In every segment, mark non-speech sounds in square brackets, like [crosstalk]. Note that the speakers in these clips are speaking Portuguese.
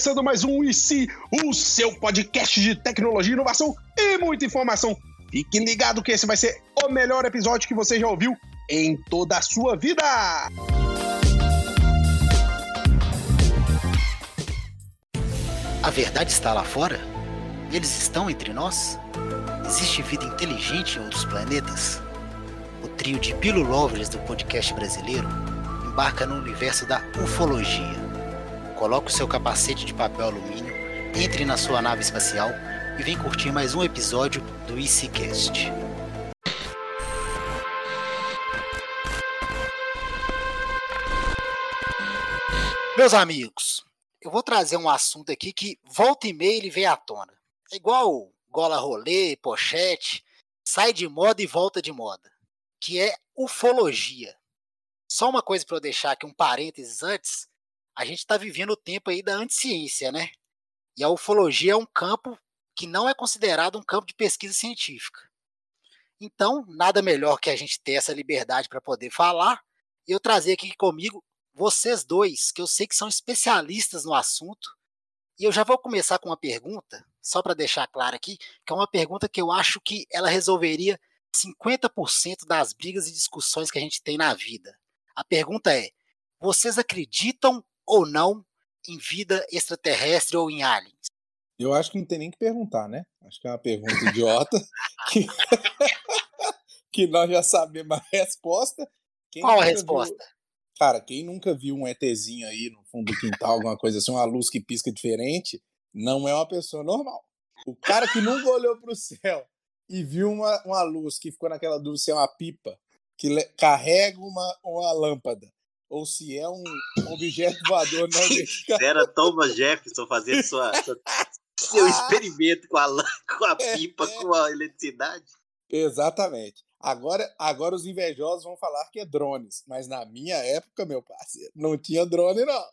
começando mais um IC, o seu podcast de tecnologia, inovação e muita informação. Fique ligado que esse vai ser o melhor episódio que você já ouviu em toda a sua vida. A verdade está lá fora? Eles estão entre nós? Existe vida inteligente em outros planetas? O trio de Bilo Lovers do podcast brasileiro embarca no universo da ufologia coloque o seu capacete de papel alumínio, entre na sua nave espacial e vem curtir mais um episódio do EasyCast. Meus amigos, eu vou trazer um assunto aqui que volta e meia ele vem à tona. É igual gola rolê, pochete, sai de moda e volta de moda, que é ufologia. Só uma coisa para eu deixar aqui um parênteses antes a gente está vivendo o tempo aí da anticiência, né? E a ufologia é um campo que não é considerado um campo de pesquisa científica. Então, nada melhor que a gente ter essa liberdade para poder falar eu trazer aqui comigo vocês dois, que eu sei que são especialistas no assunto. E eu já vou começar com uma pergunta, só para deixar claro aqui, que é uma pergunta que eu acho que ela resolveria 50% das brigas e discussões que a gente tem na vida. A pergunta é: vocês acreditam ou não em vida extraterrestre ou em aliens? Eu acho que não tem nem que perguntar, né? Acho que é uma pergunta idiota [laughs] que, [laughs] que nós já sabemos a resposta. Quem Qual a resposta? Viu... Cara, quem nunca viu um ETzinho aí no fundo do quintal, alguma coisa assim, uma luz que pisca diferente, não é uma pessoa normal. O cara que nunca olhou para o céu e viu uma, uma luz que ficou naquela dúvida se é uma pipa que carrega uma, uma lâmpada ou se é um objeto voador [laughs] não identificado. Era Thomas Jefferson fazendo [laughs] sua, seu ah! experimento com a, com a é, pipa, é, é. com a eletricidade. Exatamente. Agora, agora os invejosos vão falar que é drones, mas na minha época, meu parceiro, não tinha drone, não.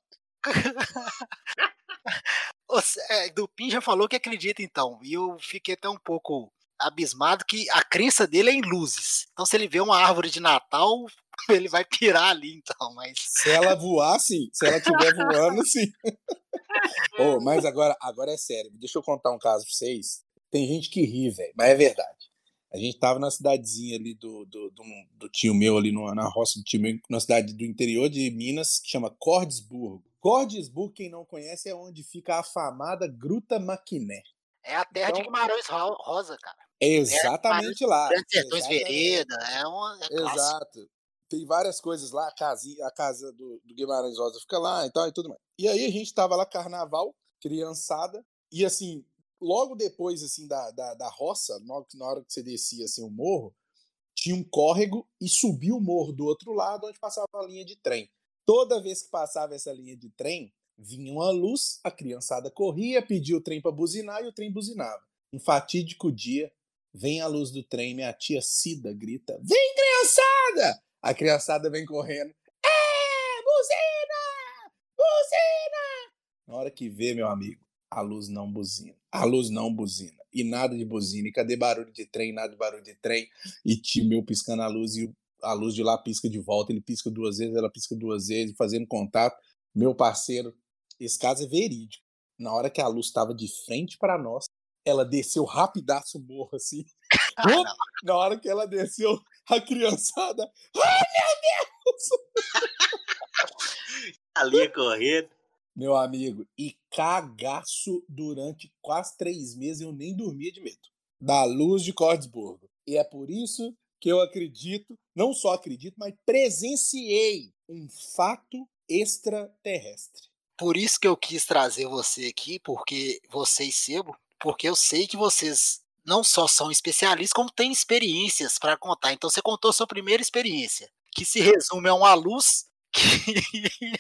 [laughs] o é, Dupin já falou que acredita, então, e eu fiquei até um pouco abismado que a crença dele é em luzes. Então, se ele vê uma árvore de Natal, [laughs] ele vai pirar ali, então. Mas... Se ela voar, sim. Se ela estiver voando, sim. [laughs] oh, mas agora, agora é sério. Deixa eu contar um caso pra vocês. Tem gente que ri, velho, mas é verdade. A gente tava na cidadezinha ali do, do, do, do tio meu, ali no, na roça do tio meu, na cidade do interior de Minas, que chama Cordesburgo. Cordesburgo, quem não conhece, é onde fica a afamada Gruta Maquiné. É a terra então, de Guimarães Rosa, cara. É exatamente é, lá. Sertões Vereda, é uma. É Exato. Tem várias coisas lá, a casa, a casa do, do Guimarães Rosa fica lá e tal e tudo mais. E aí a gente tava lá, carnaval, criançada, e assim, logo depois assim da, da, da roça, na hora que você descia assim o morro, tinha um córrego e subia o morro do outro lado onde passava a linha de trem. Toda vez que passava essa linha de trem, Vinha uma luz, a criançada corria, pedia o trem para buzinar e o trem buzinava. Um fatídico dia, vem a luz do trem, minha tia Cida grita: Vem, criançada! A criançada vem correndo: É, buzina! Buzina! Na hora que vê, meu amigo, a luz não buzina. A luz não buzina. E nada de buzina. E cadê barulho de trem? Nada de barulho de trem. E tio meu piscando a luz e a luz de lá pisca de volta. Ele pisca duas vezes, ela pisca duas vezes, fazendo contato. Meu parceiro esse caso é verídico. Na hora que a luz estava de frente para nós, ela desceu rapidaço o morro assim. Ah, na hora que ela desceu, a criançada. Ai, meu Deus! [laughs] Ali correndo. Meu amigo, e cagaço durante quase três meses eu nem dormia de medo. Da luz de Cordesburgo. E é por isso que eu acredito, não só acredito, mas presenciei um fato extraterrestre por isso que eu quis trazer você aqui, porque vocês Sebo, porque eu sei que vocês não só são especialistas, como têm experiências para contar. Então você contou sua primeira experiência, que se resume a uma luz [laughs] que...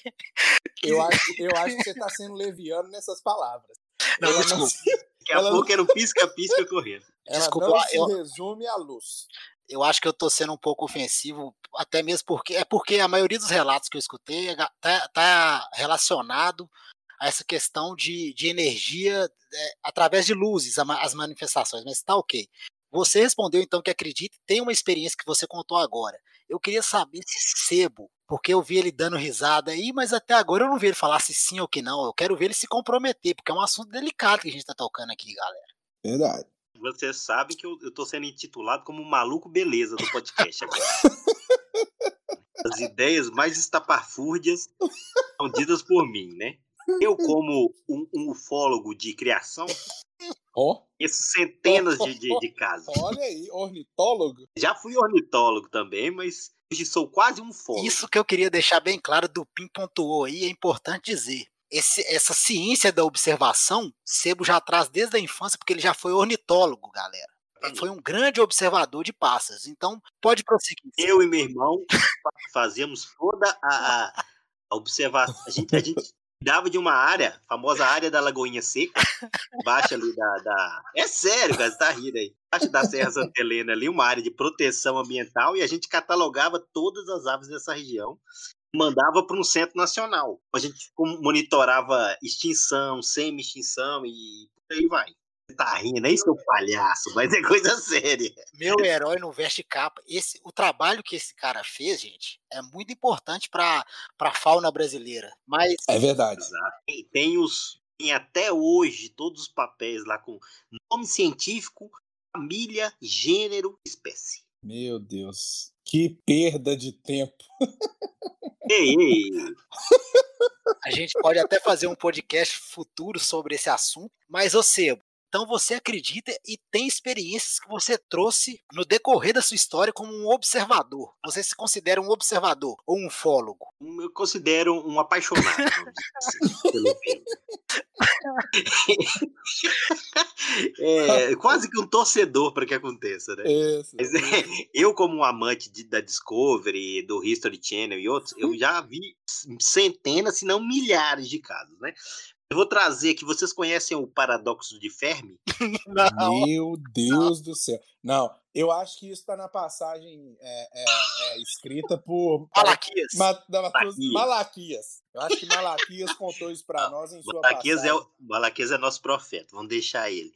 eu, acho, eu acho que você está sendo leviano nessas palavras. Não, ela desculpa. Não Daqui a pouco era um pisca-pisca correndo. [laughs] Ela desculpa, não se eu... resume à luz eu acho que eu estou sendo um pouco ofensivo, até mesmo porque é porque a maioria dos relatos que eu escutei está tá relacionado a essa questão de, de energia é, através de luzes, as manifestações, mas está ok. Você respondeu então que acredita, tem uma experiência que você contou agora. Eu queria saber se Sebo porque eu vi ele dando risada aí, mas até agora eu não vi ele falar se sim ou que não. Eu quero ver ele se comprometer, porque é um assunto delicado que a gente tá tocando aqui, galera. Verdade. Vocês sabem que eu, eu tô sendo intitulado como o maluco beleza do podcast agora. [laughs] As ideias mais estapafúrdias são ditas por mim, né? Eu, como um, um ufólogo de criação, esses centenas de, de, de casos. olha aí, ornitólogo. Já fui ornitólogo também, mas hoje sou quase um ufólogo. Isso que eu queria deixar bem claro, do Pim pontuou aí, é importante dizer. Esse- essa ciência da observação, Sebo já traz desde a infância, porque ele já foi ornitólogo, galera. Ele foi um grande observador de pássaros. Então, pode prosseguir. Eu e meu irmão [laughs] fazíamos toda a, a- a observação. A gente, a gente cuidava de uma área, famosa área da Lagoinha Seca, embaixo ali da, da- É sério, cara, você tá rindo aí. Embaixo da Serra Santa Helena ali, uma área de proteção ambiental, e a gente catalogava todas as aves dessa região. Mandava para um centro nacional. A gente monitorava extinção, semi-extinção e por aí vai. Você tá rindo, é isso, seu palhaço, mas é coisa séria. Meu herói não veste capa. Esse, o trabalho que esse cara fez, gente, é muito importante para a fauna brasileira. Mas É verdade. Tem, tem os. Tem até hoje todos os papéis lá com nome científico, família, gênero, espécie. Meu Deus. Que perda de tempo. Ei, ei, a gente pode até fazer um podcast futuro sobre esse assunto. Mas, ô Sebo, então você acredita e tem experiências que você trouxe no decorrer da sua história como um observador. Você se considera um observador ou um ufólogo? eu considero um apaixonado dizer [laughs] assim, pelo. [laughs] É, quase que um torcedor para que aconteça, né? Isso. Mas, é, eu, como um amante de- da Discovery, do History Channel e outros, eu já vi centenas, se não milhares de casos, né? Eu vou trazer aqui, vocês conhecem o paradoxo de Fermi? [laughs] Meu Deus do céu. Não, eu acho que isso está na passagem é, é, é, escrita por [laughs] Malaquias. Ma- da- Malaquias. Malaquias. Eu acho que Malaquias contou isso para nós em sua Malaquias é, passagem. o- Malaquias é nosso profeta, vamos deixar ele.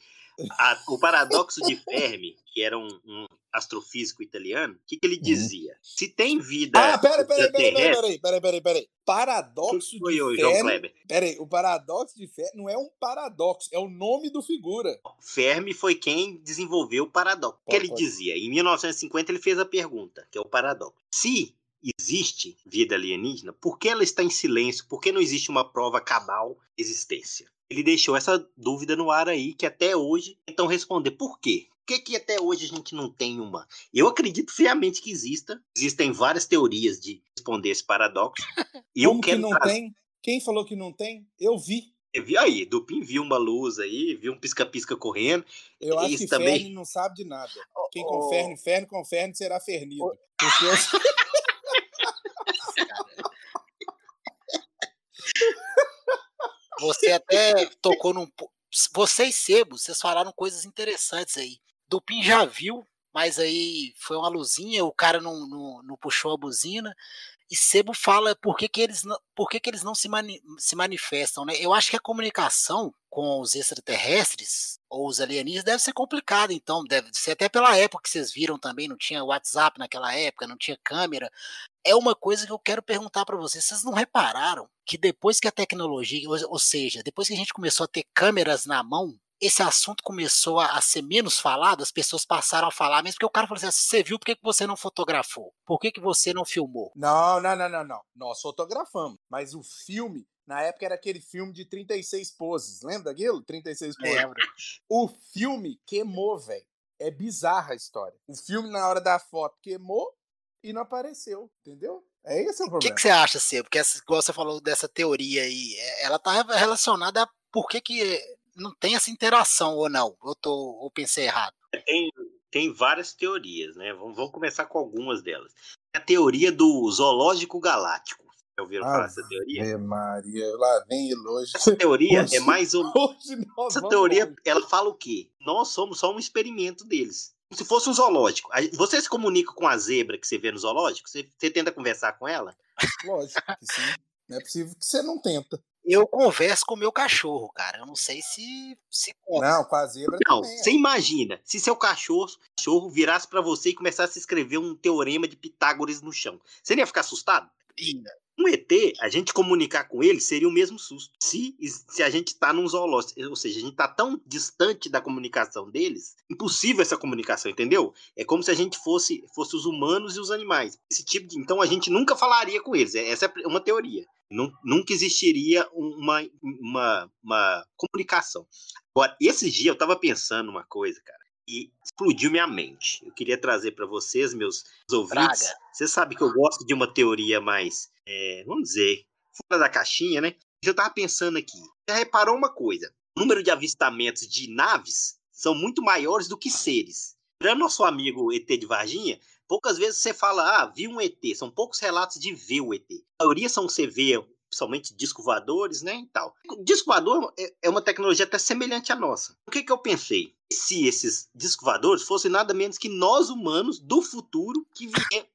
A- o paradoxo de Fermi, que era um, um astrofísico italiano, o que, que ele dizia? Se tem vida Uhum. Ah, pera, pera, pera, pera, extraterrestre... peraí, peraí, peraí, peraí. O que Paradoxo foi, de João Fermi. Kleber? Peraí, o paradoxo de Fermi não é um paradoxo, é o nome do figura. Fermi foi quem desenvolveu o paradoxo. O que ele dizia? Em 1950 ele fez a pergunta, que é o paradoxo. Se existe vida alienígena, por que ela está em silêncio? Por que não existe uma prova cabal de existência? Ele deixou essa dúvida no ar aí, que até hoje tentam responder. Por quê? Por que, que até hoje a gente não tem uma? Eu acredito fiamente que exista. Existem várias teorias de responder esse paradoxo. [laughs] E eu Como que quero não trazer- tem? Quem falou que não tem? Eu vi. Eu vi aí, Dupin viu uma luz aí, viu um pisca-pisca correndo. Eu acho Isso que também. Fermi não sabe de nada. Quem Ô, conferne, ferne, conferne, será fernido. Porque eu... [laughs] Você até tocou num. Vocês, Sebo, vocês falaram coisas interessantes aí. Dupin já viu, mas aí foi uma luzinha, o cara não, não, não puxou a buzina. E Sebo fala por que, que eles não, por que, que eles não se, mani- se manifestam, né? Eu acho que a comunicação com os extraterrestres ou os alienígenas deve ser complicada, então, deve ser até pela época que vocês viram também, não tinha WhatsApp naquela época, não tinha câmera. É uma coisa que eu quero perguntar para vocês. Vocês não repararam que depois que a tecnologia, ou, ou seja, depois que a gente começou a ter câmeras na mão, esse assunto começou a, a ser menos falado, as pessoas passaram a falar mesmo, porque o cara falou assim: você viu, por que, que você não fotografou? Por que, que você não filmou? Não, não, não, não, não. Nós fotografamos. Mas o filme, na época, era aquele filme de 36 poses. Lembra daquilo? 36 poses. Lembro. O filme queimou, velho. É bizarra a história. O filme, na hora da foto, queimou e não apareceu. Entendeu? É esse o O que, problema. que você acha, Sebo? Porque essa, igual você falou dessa teoria aí, é- ela tá relacionada a por que, que não tem essa interação ou não? Eu tô, ou pensei errado. Tem, tem várias teorias, né? Vamos, vamos começar com algumas delas. A teoria do zoológico galáctico. Já ouviram falar dessa teoria? Ave Maria, lá vem elogio. Essa teoria Hoje- é mais ou nós Essa teoria, ela fala o quê? Nós somos só um experimento deles. Como se fosse um zoológico. Você se comunica com a zebra que você vê no zoológico? Você, você tenta conversar com ela? Lógico que sim. Não é possível que você não tenta. Eu converso com o meu cachorro, cara. Eu não sei se se conta. Não, com a zebra Não, também. você imagina se seu cachorro, cachorro virasse pra você e começasse a escrever um teorema de Pitágoras no chão. Você não ia ficar assustado? E- Um ET, a gente comunicar com ele seria o mesmo susto. Se, se a gente tá num zoológico, ou seja, a gente tá tão distante da comunicação deles, impossível essa comunicação, entendeu? É como se a gente fosse, fosse os humanos e os animais. Esse tipo de, então a gente nunca falaria com eles. Essa é uma teoria. Nun- Nunca existiria uma, uma, uma comunicação. Agora, esse dia eu tava pensando uma coisa, cara, e explodiu minha mente. Eu queria trazer para vocês, meus ouvintes. Você sabe que eu gosto de uma teoria mais, é, vamos dizer, fora da caixinha, né? Eu tava pensando aqui. Já reparou uma coisa? O número de avistamentos de naves são muito maiores do que seres. Para nosso amigo ET de Varginha, poucas vezes você fala, ah, vi um ET. São poucos relatos de ver o ET. A maioria são você vê, principalmente disco voadores, né, e tal. Disco voador é- é uma tecnologia até semelhante à nossa. O que que eu pensei? Se esses disco voadores fossem nada menos que nós humanos do futuro que,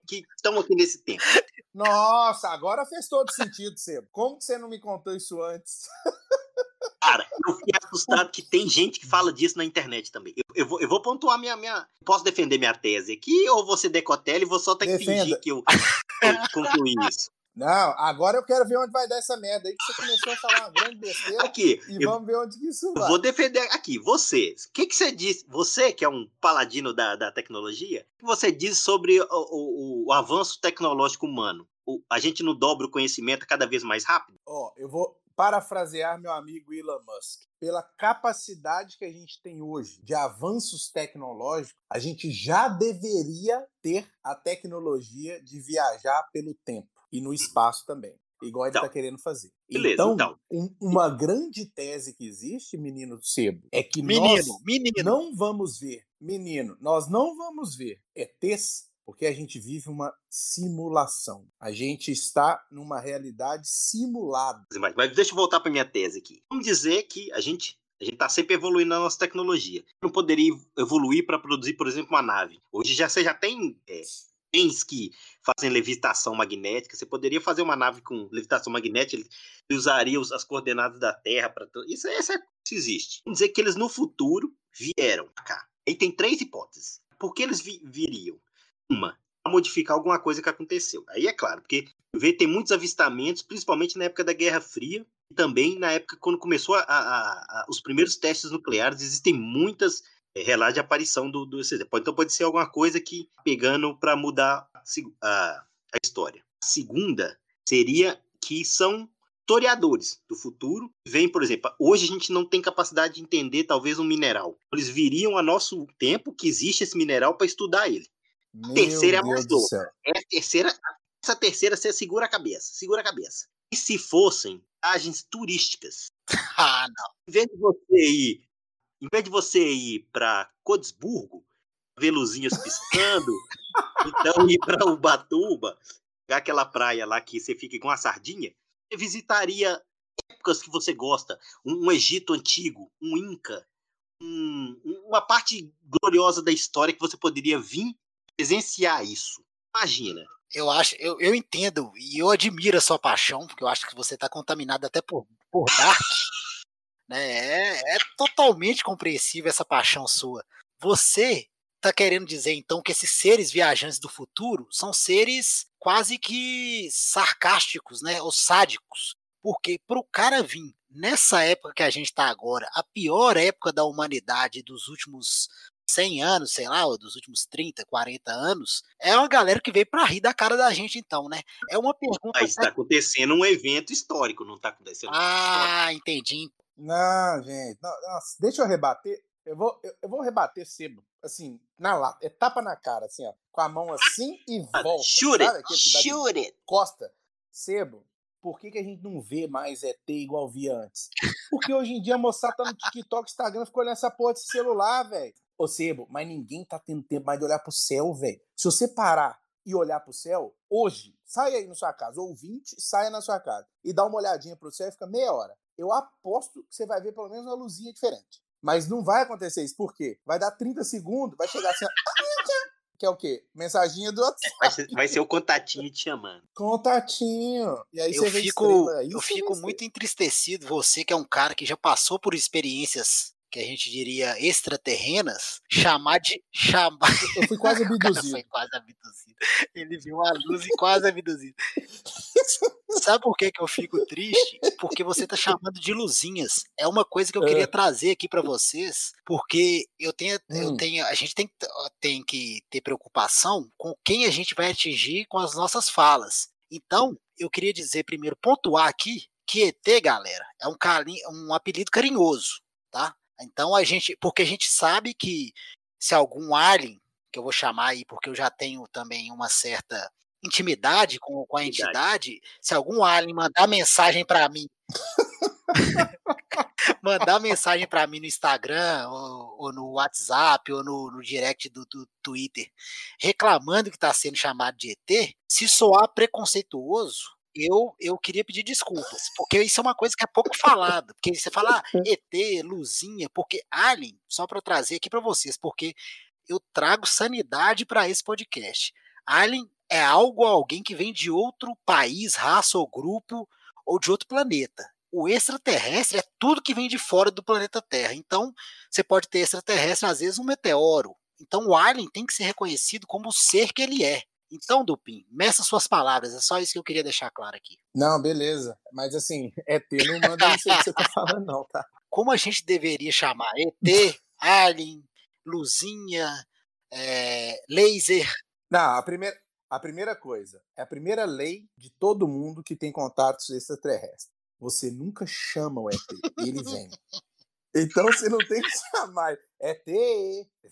que estão aqui nesse tempo? Nossa, agora fez todo sentido, Sebo. Como que você não me contou isso antes? [laughs] Cara, eu fiquei assustado que tem gente que fala disso na internet também. Eu, eu vou, eu vou pontuar minha, minha. Posso defender minha tese aqui ou você decotela e vou só ter que Defenda. fingir que eu, eu [laughs] concluí isso? Não, agora eu quero ver onde vai dar essa merda aí que você começou a falar uma grande besteira Aqui, e eu vamos ver onde que isso vai. vou defender aqui. Você, o que, que você diz? Você que é um paladino da, da tecnologia, o que você diz sobre o, o- o avanço tecnológico humano? O- a gente não dobra o conhecimento cada vez mais rápido? Ó, eu vou parafrasear meu amigo Elon Musk. Pela capacidade que a gente tem hoje de avanços tecnológicos, a gente já deveria ter a tecnologia de viajar pelo tempo e no espaço também. Igual ele Então. está querendo fazer. Beleza, então, então. um- uma grande tese que existe, menino Sebo, é que Menino, nós menino. não vamos ver, menino, nós não vamos ver ETs porque a gente vive uma simulação. A gente está numa realidade simulada. Mas, mas deixa eu voltar para minha tese aqui. Vamos dizer que a gente a gente está sempre evoluindo na nossa tecnologia. Não poderia evoluir para produzir, por exemplo, uma nave. Hoje já você já tem é, bens que fazem levitação magnética. Você poderia fazer uma nave com levitação magnética. Ele usaria as coordenadas da Terra para isso. Isso, é, isso existe. Vamos dizer que eles no futuro vieram cá. Aí tem três hipóteses. Por que eles vi- viriam? Uma, a modificar alguma coisa que aconteceu. Aí é claro, porque vê tem muitos avistamentos, principalmente na época da Guerra Fria e também na época quando começou a- a- a- os primeiros testes nucleares. Existem muitas é, relatos de aparição do, do pode- Então pode ser alguma coisa que pegando para mudar a, a- história. A segunda seria que são historiadores do futuro. Vem, por exemplo, hoje a gente não tem capacidade de entender talvez um mineral. Eles viriam a nosso tempo que existe esse mineral para estudar ele. Meu terceira é a Deus mais do louca. É terceira, essa terceira você segura a cabeça, segura a cabeça. E se fossem viagens turísticas, [laughs] Ah, não. em vez de você ir, em vez de você ir para Codesburgo, ver luzinhas piscando, [laughs] então ir para Ubatuba, pegar aquela praia lá que você fica com uma sardinha, você visitaria épocas que você gosta, um, um Egito antigo, um Inca, um- uma parte gloriosa da história que você poderia vir presenciar isso. Imagina. Eu acho, eu, eu entendo e eu admiro a sua paixão, porque eu acho que você está contaminado até por, por Dark. [laughs] Né? É, é totalmente compreensível essa paixão sua. Você está querendo dizer então que esses seres viajantes do futuro são seres quase que sarcásticos, né? Ou sádicos. Porque para o cara vir nessa época que a gente está agora, a pior época da humanidade dos últimos 100 anos, sei lá, ou dos últimos 30, 40 anos, é uma galera que veio para rir da cara da gente, então, né? É uma pergunta. Aí está acontecendo um evento histórico, não está acontecendo. Ah, entendi. Não, gente. não, nossa, deixa eu rebater. Eu vou, eu, eu vou rebater sebo. Assim, na lata. É tapa na cara, assim, ó. Com a mão assim e volta. Shoot sabe de it! Shoot it! costa. Sebo, por que, que a gente não vê mais ET igual via antes? Porque hoje em dia a moçada tá no TikTok, Instagram, ficou olhando essa porra desse celular, velho. Ô, Sebo, mas ninguém tá tendo tempo mais de olhar pro céu, velho. Se você parar e olhar pro céu, hoje, sai aí na sua casa, ouvinte, saia na sua casa e dá uma olhadinha pro céu e fica meia hora. Eu aposto que você vai ver pelo menos uma luzinha diferente. Mas não vai acontecer isso, por quê? Vai dar 30 segundos, vai chegar assim, ó, que é o quê? Mensaginha do WhatsApp. Vai ser, vai ser o contatinho te chamando. Contatinho. E aí Eu você vê fico, estrela, eu vê fico muito entristecido, você que é um cara que já passou por experiências que a gente diria extraterrenas, chamar de. chamar. Eu fui quase [laughs] abduzido. foi quase abduzido. Ele viu a luz e quase abduzido. [laughs] Sabe por que, que eu fico triste? Porque você tá chamando de luzinhas. É uma coisa que eu queria É. trazer aqui para vocês, porque eu tenho, eu Hum. tenho, a gente tem, que- tem que ter preocupação com quem a gente vai atingir com as nossas falas. Então, eu queria dizer primeiro, pontuar aqui que ET, galera, é um, cari- um apelido carinhoso, tá? Então a gente, porque a gente sabe que se algum alien, que eu vou chamar aí porque eu já tenho também uma certa intimidade com, com a entidade, se algum alien mandar mensagem para mim, [laughs] mandar mensagem para mim no Instagram ou, ou no WhatsApp ou no, no direct do, do Twitter, reclamando que está sendo chamado de ET, se soar preconceituoso, eu, eu queria pedir desculpas, porque isso é uma coisa que é pouco falado. Porque você fala ah, ET, luzinha, porque Alien, só para trazer aqui para vocês, porque eu trago sanidade para esse podcast. Alien é algo ou alguém que vem de outro país, raça ou grupo, ou de outro planeta. O extraterrestre é tudo que vem de fora do planeta Terra. Então, você pode ter extraterrestre, às vezes, um meteoro. Então, o Alien tem que ser reconhecido como o ser que ele é. Então, Dupin, meça suas palavras. É só isso que eu queria deixar claro aqui. Não, beleza. Mas assim, ET não manda isso que você tá falando, não, tá? [laughs] Como a gente deveria chamar? ET, Alien, Luzinha, é, Laser. Não, a primeira, a primeira coisa, é a primeira lei de todo mundo que tem contatos extraterrestres. Você nunca chama o ET, ele vem. [laughs] Então você não tem que chamar ET,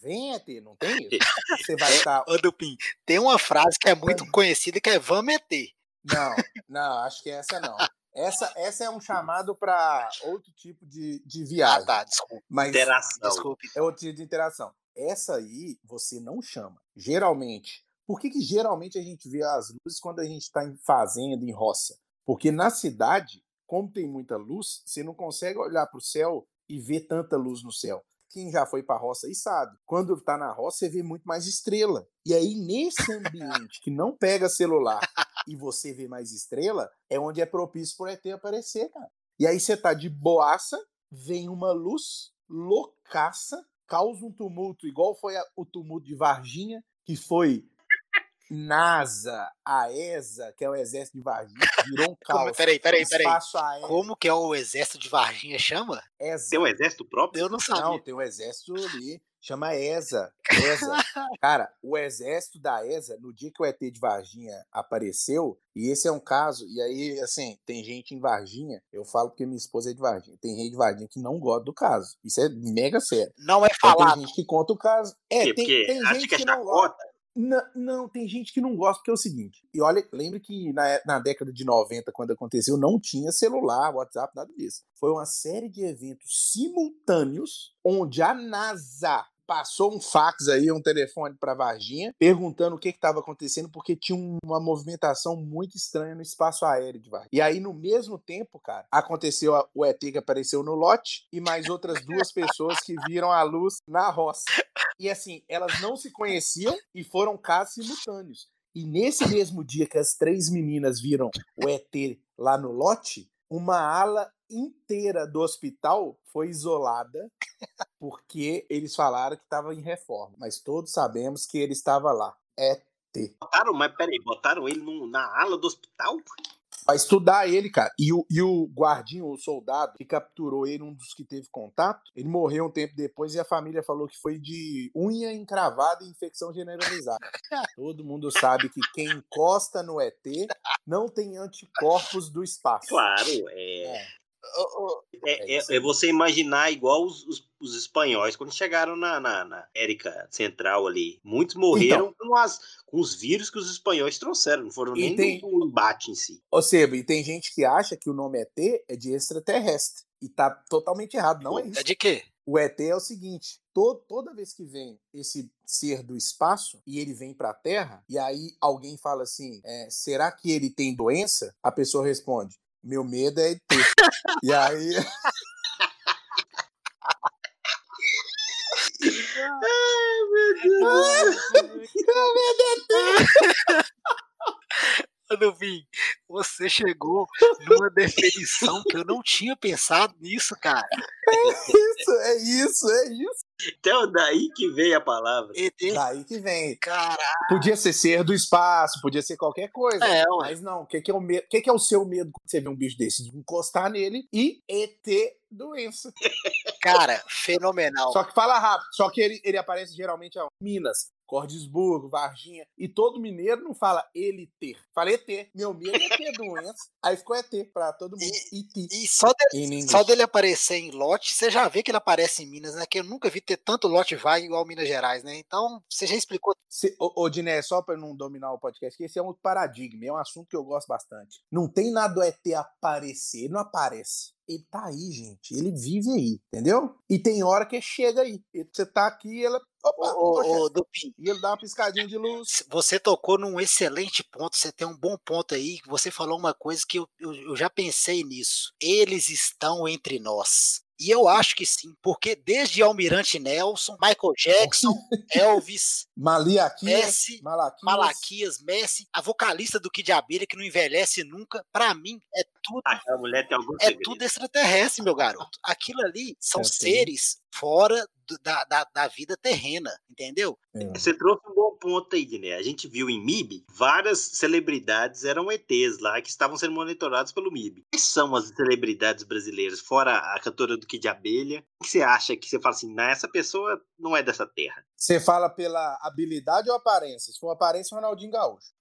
vem ET, não tem isso. Você vai estar. Ô, Dupin, tem uma frase que é muito conhecida que é vamos ET. Não, não, acho que essa não. Essa, essa é um chamado para outro tipo de, de Ah, viagem. tá, desculpa. Mas Interação. Desculpe. é outro tipo de interação. Essa aí você não chama. Geralmente. Por que, que geralmente a gente vê as luzes quando a gente está em fazenda, em roça? Porque na cidade, como tem muita luz, você não consegue olhar para o céu e ver tanta luz no céu. Quem já foi para a roça aí sabe. Quando está na roça, você vê muito mais estrela. E aí, nesse ambiente que não pega celular e você vê mais estrela, é onde é propício por ET aparecer, cara. E aí você tá de boaça, vem uma luz loucaça, causa um tumulto, igual foi a- o tumulto de Varginha, que foi NASA, a ESA, que é o exército de Varginha, virou um [laughs] Como, caos. peraí, peraí, peraí. Espaço aéreo, Como que é o exército de Varginha chama? ESA. Tem um exército próprio? Eu não sabia. Não, tem um exército ali, chama ESA. [laughs] ESA. Cara, o exército da ESA, no dia que o ET de Varginha apareceu, e esse é um caso, e aí, assim, tem gente em Varginha, eu falo porque minha esposa é de Varginha, tem gente de Varginha que não gosta do caso. Isso é mega sério. Não é Então, tem falado. gente que conta o caso. É, tem, Porque tem gente que é que não gosta. Não, não, tem gente que não gosta, porque é o seguinte. E olha, lembre que na, na década de 90, quando aconteceu, não tinha celular, WhatsApp, nada disso. Foi uma série de eventos simultâneos onde a NASA passou um fax aí, um telefone para Varginha, perguntando o que estava acontecendo, porque tinha um- uma movimentação muito estranha no espaço aéreo de Varginha. E aí, no mesmo tempo, cara, aconteceu a- o ET que apareceu no lote e mais outras duas pessoas que viram a luz na roça. E assim, elas não se conheciam e foram casos simultâneos. E nesse mesmo dia que as três meninas viram o ET lá no lote, uma ala inteira do hospital foi isolada porque eles falaram que estava em reforma. Mas todos sabemos que ele estava lá. É Botaram, mas peraí, botaram ele num- na ala do hospital? Pra estudar ele, cara. E o, e o guardinho, o soldado que capturou ele, um dos que teve contato, ele morreu um tempo depois e a família falou que foi de unha encravada e infecção generalizada. Todo mundo sabe que quem encosta no ET não tem anticorpos do espaço. Claro, é. É. É, É é- é você imaginar igual os, os- os espanhóis quando chegaram na, na, na América Central ali. Muitos morreram com, as, com os vírus que os espanhóis trouxeram, não foram nem tem- do, do embate em si. Ou seja, e tem gente que acha que o nome ET é de extraterrestre. E tá totalmente errado, não é isso. é de quê? O ET é o seguinte: to- toda vez que vem esse ser do espaço e ele vem para a Terra, e aí alguém fala assim: é, será que ele tem doença? A pessoa responde: meu medo é ET. e aí. [laughs] Duvin, você chegou numa definição que eu não tinha pensado nisso, cara. [laughs] Isso, é isso, é isso. Então, daí que veio a palavra. ET, Daí que vem. caralho. Podia ser ser do espaço, podia ser qualquer coisa. É, ué. Mas não, o que, que, é o medo, que, que é o seu medo quando você vê um bicho desse? De encostar nele e ET doença. Cara, fenomenal. Só que fala rápido. Só que ele, ele aparece geralmente em Minas, Cordesburgo, Varginha. E todo mineiro não fala ele ter. Fala ET. Meu medo é ter doença. [laughs] Aí ficou ET pra todo mundo. E só, de- Em inglês. só dele aparecer em lote, você já vê que ele aparece em Minas, né? Que eu nunca vi ter tanto lote vaga igual Minas Gerais, né? Então, você já explicou. Se, ô, ô Diné, só pra não dominar o podcast, que esse é um paradigma, é um assunto que eu gosto bastante. Não tem nada do ET aparecer, ele não aparece. Ele tá aí, gente. Ele vive aí, entendeu? E tem hora que chega aí. Você tá aqui e ela. Opa! Ô, ô, ô, Dupin, E ele dá uma piscadinha de luz. você tocou num excelente ponto, você tem um bom ponto aí. Você falou uma coisa que eu, eu, eu já pensei nisso. Eles estão entre nós. E eu acho que sim, porque desde Almirante Nelson, Michael Jackson, Elvis, [laughs] Maliaquias. Messi, Malaquias. Malaquias, Messi, a vocalista do Kid Abelha que não envelhece nunca, pra mim é tudo Ah, Aquela mulher tem algum é segredo. tudo extraterrestre, meu garoto. Aquilo ali são É, sim. seres fora do- da, da, da vida terrena, entendeu? É. Você trouxe um bom ponto aí, né? A gente viu em MIB, várias celebridades eram ETs lá que estavam sendo monitorados pelo MIB. Quais são as celebridades brasileiras, fora a cantora do Kid Abelha? O que você acha que você fala assim, "Não, essa pessoa não é dessa terra? Você fala pela habilidade ou aparência? Se for aparência, Ronaldinho Gaúcho.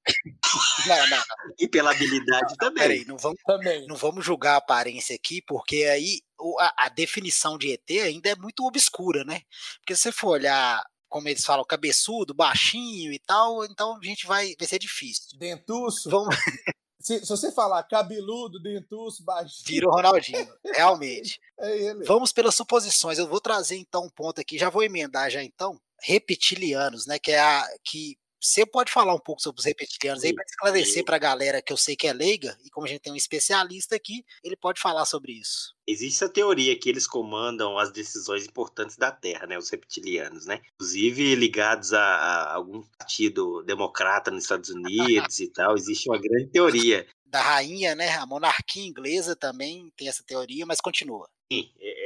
Não, [laughs] não, não. E pela habilidade também. Peraí, não vamos, Também. não vamos julgar a aparência aqui, porque aí a, a definição de ET ainda é muito obscura, né? Porque se você for olhar, como eles falam, cabeçudo, baixinho e tal, então a gente vai, vai ser difícil. Dentuço. Vamos, [laughs] Se, se você falar cabeludo, dentuço, baixinho, vira o Ronaldinho, realmente. [laughs] é ele. Vamos pelas suposições. Eu vou trazer então um ponto aqui, já vou emendar já então. Reptilianos, né? Que é a que você pode falar um pouco sobre os reptilianos aí para esclarecer para a galera que eu sei que é leiga e como a gente tem um especialista aqui, ele pode falar sobre isso. Existe a teoria que eles comandam as decisões importantes da Terra, né? Os reptilianos, né? Inclusive ligados a, a algum partido democrata nos Estados Unidos e tal. Existe uma grande teoria. Da rainha, né? A monarquia inglesa também tem essa teoria, mas continua. Sim, é,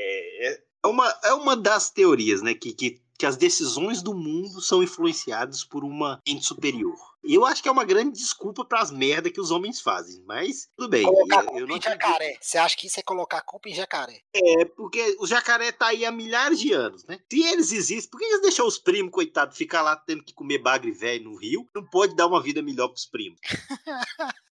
é- uma, é uma das teorias, né? Que, que, que as decisões do mundo são influenciadas por uma ente superior. E eu acho que é uma grande desculpa para as merdas que os homens fazem. Mas tudo bem. Colocar Eu, culpa eu não em jacaré. Você acha que isso é colocar culpa em jacaré? É porque o jacaré tá aí há milhares de anos, né? Se eles existem, por que eles deixam os primos, coitados, ficar lá tendo que comer bagre velho no rio? Não pode dar uma vida melhor pros primos. [laughs]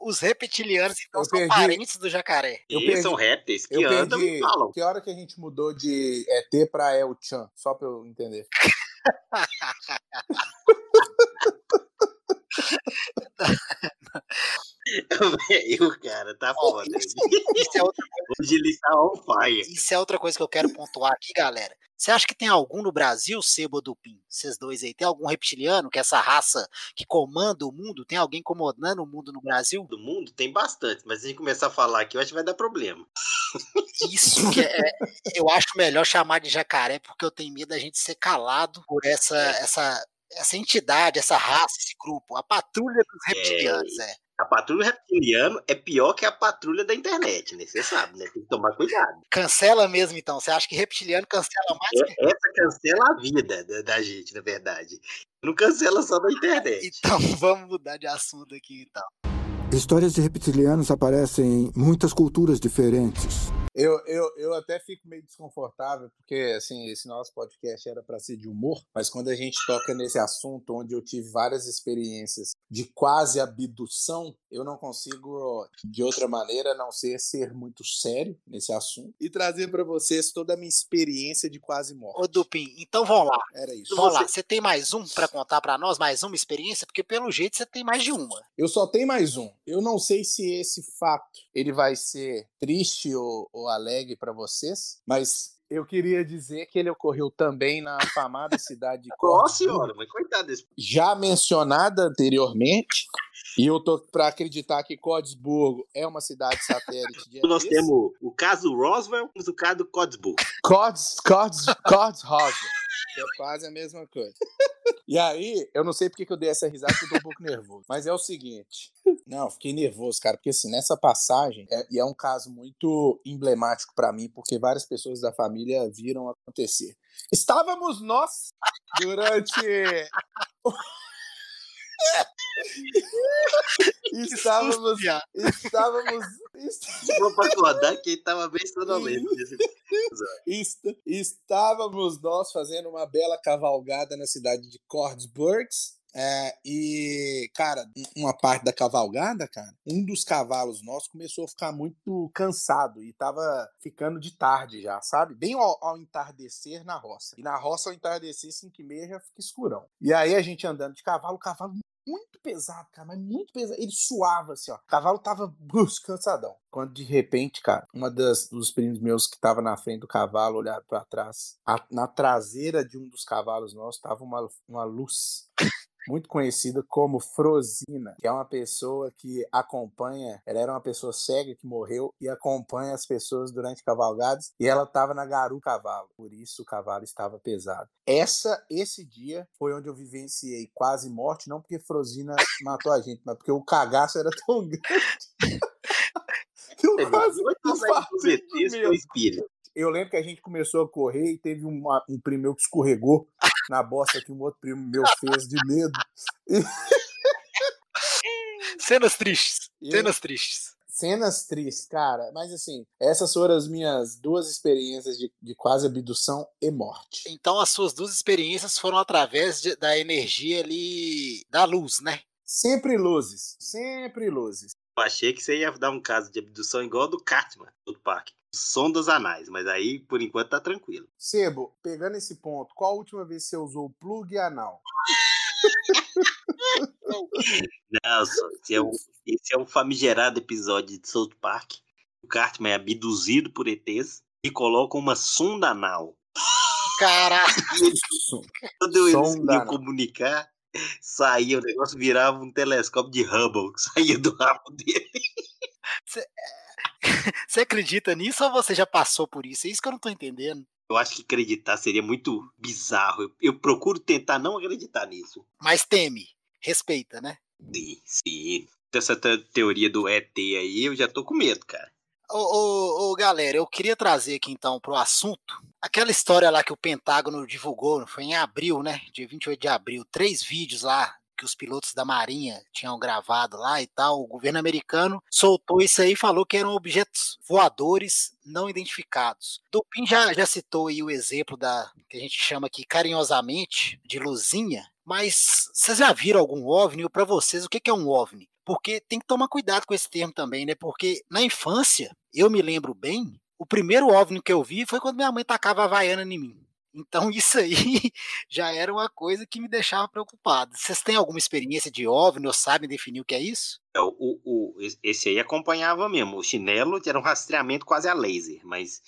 Os reptilianos, então, Eu são perdi. parentes do jacaré. Eu Eles perdi- são répteis que Eu andam e perdi. falam. Que hora que a gente mudou de ET pra El Chan? Só pra eu entender. [laughs] [laughs] [laughs] [laughs] o cara tá foda. isso, é outra [laughs] Hoje ele tá on fire. Isso é outra coisa que eu quero pontuar aqui, galera. Você acha que tem algum no Brasil, Sebo Dupin? Vocês dois aí, tem algum reptiliano, que é essa raça que comanda o mundo? Tem alguém comandando o mundo no Brasil? Do mundo tem bastante, mas se a gente começar a falar aqui, eu acho que vai dar problema. [laughs] Isso que é, eu acho melhor chamar de jacaré, porque eu tenho medo da gente ser calado por essa, essa, essa entidade, essa raça, esse grupo. A patrulha dos reptilianos, é. A patrulha reptiliano é pior que a patrulha da internet, né? Você sabe, né? Tem que tomar cuidado. Cancela mesmo, então. Você acha que reptiliano cancela mais que. É- Essa cancela a vida da, da gente, na verdade. Não cancela só da internet. Então [laughs] vamos mudar de assunto aqui então. Histórias de reptilianos aparecem em muitas culturas diferentes. Eu, eu, eu até fico meio desconfortável, porque assim, esse nosso podcast era para ser de humor, mas quando a gente toca nesse assunto onde eu tive várias experiências de quase abdução, eu não consigo de outra maneira a não ser ser muito sério nesse assunto e trazer para vocês toda a minha experiência de quase morte. Ô Dupin, então vamos lá. Era isso. Vamos lá. Você tem mais um para contar para nós? Mais uma experiência? Porque pelo jeito você tem mais de uma. Eu só tenho mais um. Eu não sei se esse fato ele vai ser triste ou, ou alegre para vocês, mas eu queria dizer que ele ocorreu também na afamada [laughs] cidade de Nossa Cordesburgo, senhora, mas coitado desse. já mencionada anteriormente. E eu tô para acreditar que Cordesburgo é uma cidade satélite de [laughs] Nós temos o caso Roswell e o caso do Codsburg. Cords, Cords, Cords Rosa. É quase a mesma coisa. [laughs] E aí, eu não sei porque que eu dei essa risada, porque eu tô um pouco nervoso. Mas é o seguinte: Não, fiquei nervoso, cara, porque assim, nessa passagem, é, e é um caso muito emblemático pra mim, porque várias pessoas da família viram acontecer. Estávamos nós durante. [laughs] [laughs] estávamos, estávamos, est- [laughs] Vou acordar que ele tava bem sonolento. estávamos nós fazendo uma bela cavalgada na cidade de Kordsburgs. é, e, cara, um- uma parte da cavalgada, cara, um dos cavalos nossos começou a ficar muito cansado e tava ficando de tarde já, sabe? Bem ao, ao entardecer na roça. E na roça, ao entardecer, 5 e meia, já fica escurão. E aí a gente andando de cavalo, o cavalo muito pesado, cara, mas muito pesado. Ele suava assim, ó. O cavalo tava brusco, cansadão. Quando de repente, cara, uma das dos primos meus que tava na frente do cavalo olhava pra trás, a- na traseira de um dos cavalos nossos tava uma, uma luz. Muito conhecida como Frosina, que é uma pessoa que acompanha. Ela era uma pessoa cega que morreu e acompanha as pessoas durante cavalgadas. E ela estava na garu cavalo, por isso o cavalo estava pesado. Essa, esse dia foi onde eu vivenciei quase morte, não porque Frosina matou a gente, mas porque o cagaço era tão [laughs] grande. que eu quase espírito. Eu lembro que a gente começou a correr e teve uma- um primo meu que escorregou na bosta que um outro primo meu fez de medo. [laughs] Cenas tristes. E- Cenas tristes. Cenas tristes, cara. Mas assim, essas foram as minhas duas experiências de, de quase abdução e morte. Então as suas duas experiências foram através de- da energia ali da luz, né? Sempre luzes, sempre luzes. Eu achei que você ia dar um caso de abdução igual ao do Cartman, do parque. Som dos anais, mas aí, por enquanto, tá tranquilo. Sebo, pegando esse ponto, qual a última vez que você usou o plug anal? [laughs] Não, esse, é um, esse é um famigerado episódio de South Park. O Cartman é abduzido por ETs e colocam uma sonda anal. Caraca, [laughs] Quando eles iam comunicar, saía, o negócio virava um telescópio de Hubble que saía do rabo dele. você acredita nisso ou você já passou por isso? É isso que eu não tô entendendo. Eu acho que acreditar seria muito bizarro. Eu, eu procuro tentar não acreditar nisso. Mas teme, respeita, né? Sim, sim. Essa te- teoria do ET aí, eu já tô com medo, cara. Ô, ô, ô, galera, eu queria trazer aqui então pro assunto aquela história lá que o Pentágono divulgou, foi em abril, né? Dia 28 de abril, três vídeos lá que os pilotos da Marinha tinham gravado lá e tal. O governo americano soltou isso aí e falou que eram objetos voadores não identificados. Dupin já, já citou aí o exemplo da que a gente chama aqui carinhosamente de luzinha, mas vocês já viram algum OVNI? Ou para vocês, o que é um OVNI? Porque tem que tomar cuidado com esse termo também, né? Porque na infância, eu me lembro bem, o primeiro OVNI que eu vi foi quando minha mãe tacava havaiana em mim. Então [laughs] isso aí já era uma coisa que me deixava preocupado. Vocês têm alguma experiência de OVNI ou sabem definir o que é isso? É, o, o- esse aí acompanhava mesmo. O chinelo era um rastreamento quase a laser, mas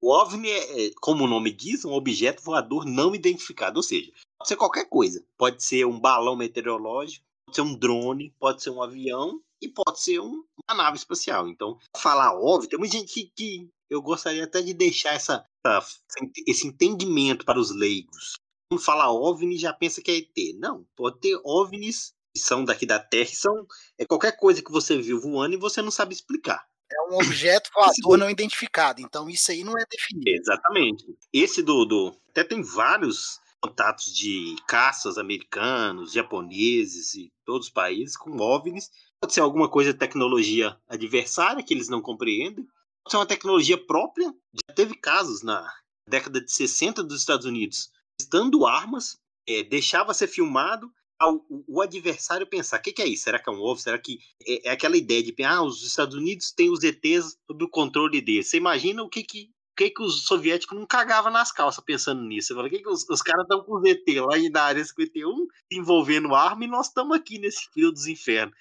o OVNI é, é, como o nome diz, um objeto voador não identificado. Ou seja, pode ser qualquer coisa. Pode ser um balão meteorológico, pode ser um drone, pode ser um avião e pode ser um- uma nave espacial. Então, falar OVNI, tem muita gente que, que eu gostaria até de deixar essa, essa- esse entendimento para os leigos. Quando fala OVNI, já pensa que é ET. Não, pode ter OVNIs que são daqui da Terra, são é qualquer coisa que você viu voando e você não sabe explicar. É um objeto voador não identificado. Então isso aí não é definido. Exatamente. Esse do, do até tem vários contatos de caças americanos, japoneses e todos os países com OVNIs. Pode ser alguma coisa de tecnologia adversária que eles não compreendem. Pode ser uma tecnologia própria. Já teve casos na década de 60 dos Estados Unidos testando armas, é, deixava ser filmado ao, o, o adversário pensar, o que, que é isso? Será que é um ovo? Será que é, é aquela ideia de ah, os Estados Unidos têm os ETs sob o controle deles? Você imagina o que que, o que, que os soviéticos não cagavam nas calças pensando nisso? Você o que, que os, os caras estão com os ET lá na área 51 envolvendo arma e nós estamos aqui nesse fio dos infernos.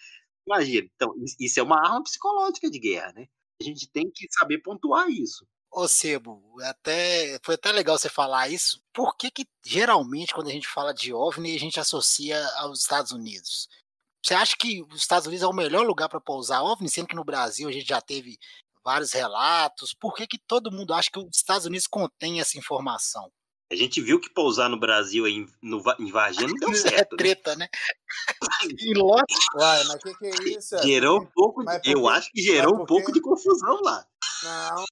Imagina, então, is- isso é uma arma psicológica de guerra, né? A gente tem que saber pontuar isso. Ô Sebo, até, foi até legal você falar isso. Por que, que geralmente quando a gente fala de OVNI a gente associa aos Estados Unidos? Você acha que os Estados Unidos é o melhor lugar para pousar OVNI, sendo que no Brasil a gente já teve vários relatos? Por que, que todo mundo acha que os Estados Unidos contém essa informação? A gente viu que pousar no Brasil em, no, em Varginha não deu É certo. né? treta, né? [laughs] E Lost, Uai, mas o que, que é isso? [laughs] Gerou um pouco, de, eu por quê? acho que gerou um pouco de confusão lá. Não,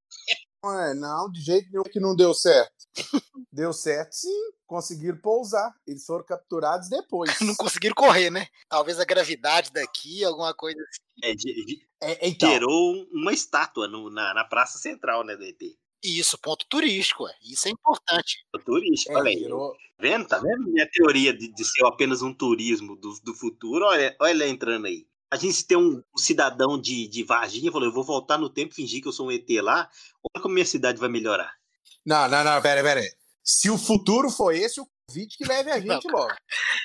não, é, não, de jeito nenhum que não deu certo. [laughs] Deu certo, sim. Conseguiram pousar. Eles foram capturados depois. não conseguiram correr, né? Talvez a gravidade daqui, alguma coisa assim. É, ge- ge- É, então, gerou uma estátua no- na, na praça central, né, do ET. E isso, ponto turístico, ué. isso é importante. O turístico, é, olha aí. virou- Vendo? Tá vendo? Minha teoria de, de ser apenas um turismo do, do futuro, olha, olha ele entrando aí. A gente tem um, um cidadão de, de Varginha falou: eu vou voltar no tempo e fingir que eu sou um ET lá. Olha como minha cidade vai melhorar. Não, não, não, pera, pera. Se o futuro for esse, o Covid que leve a [laughs] gente logo.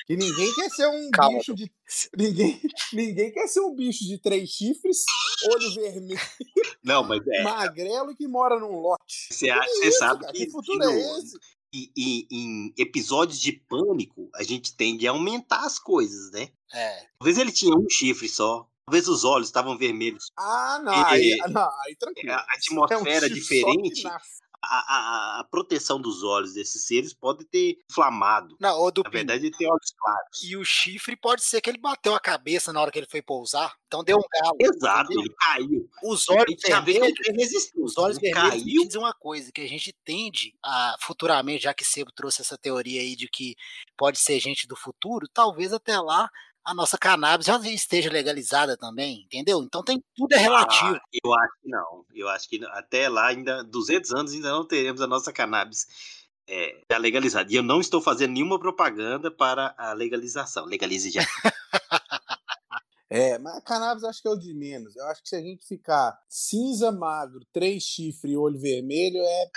E ninguém quer ser um Calma. bicho de. Ninguém, ninguém quer ser um bicho de três chifres, olho vermelho, Não, mas é. magrelo que mora num lote. Você, Que você isso, sabe cara? que, Que futuro que no- é esse? e- e- em episódios de pânico, a gente tende a aumentar as coisas, né? É. Talvez ele tinha um chifre só. Talvez os olhos estavam vermelhos. Ah, não, E- aí, não, aí tranquilo. A atmosfera É um diferente. A, a- a proteção dos olhos desses seres pode ter inflamado. Não, ô do Na verdade, ele tem olhos claros. E o chifre pode ser que ele bateu a cabeça na hora que ele foi pousar. Então deu um galo. Exato, entendeu? ele caiu. Os olhos vermelhos. Os olhos Ele vermelhos caiu. dizem uma coisa, que a gente tende a, futuramente, já que Sebo trouxe essa teoria aí de que pode ser gente do futuro, talvez até lá a nossa cannabis já esteja legalizada também, entendeu? Então tem tudo é relativo. Ah, eu acho que não. Eu acho que até lá, ainda 200 anos, ainda não teremos a nossa cannabis é, já legalizada. E eu não estou fazendo nenhuma propaganda para a legalização. Legalize já. [laughs] É, mas a cannabis acho que é o de menos. Eu acho que se a gente ficar cinza, magro, três chifres e olho vermelho, é.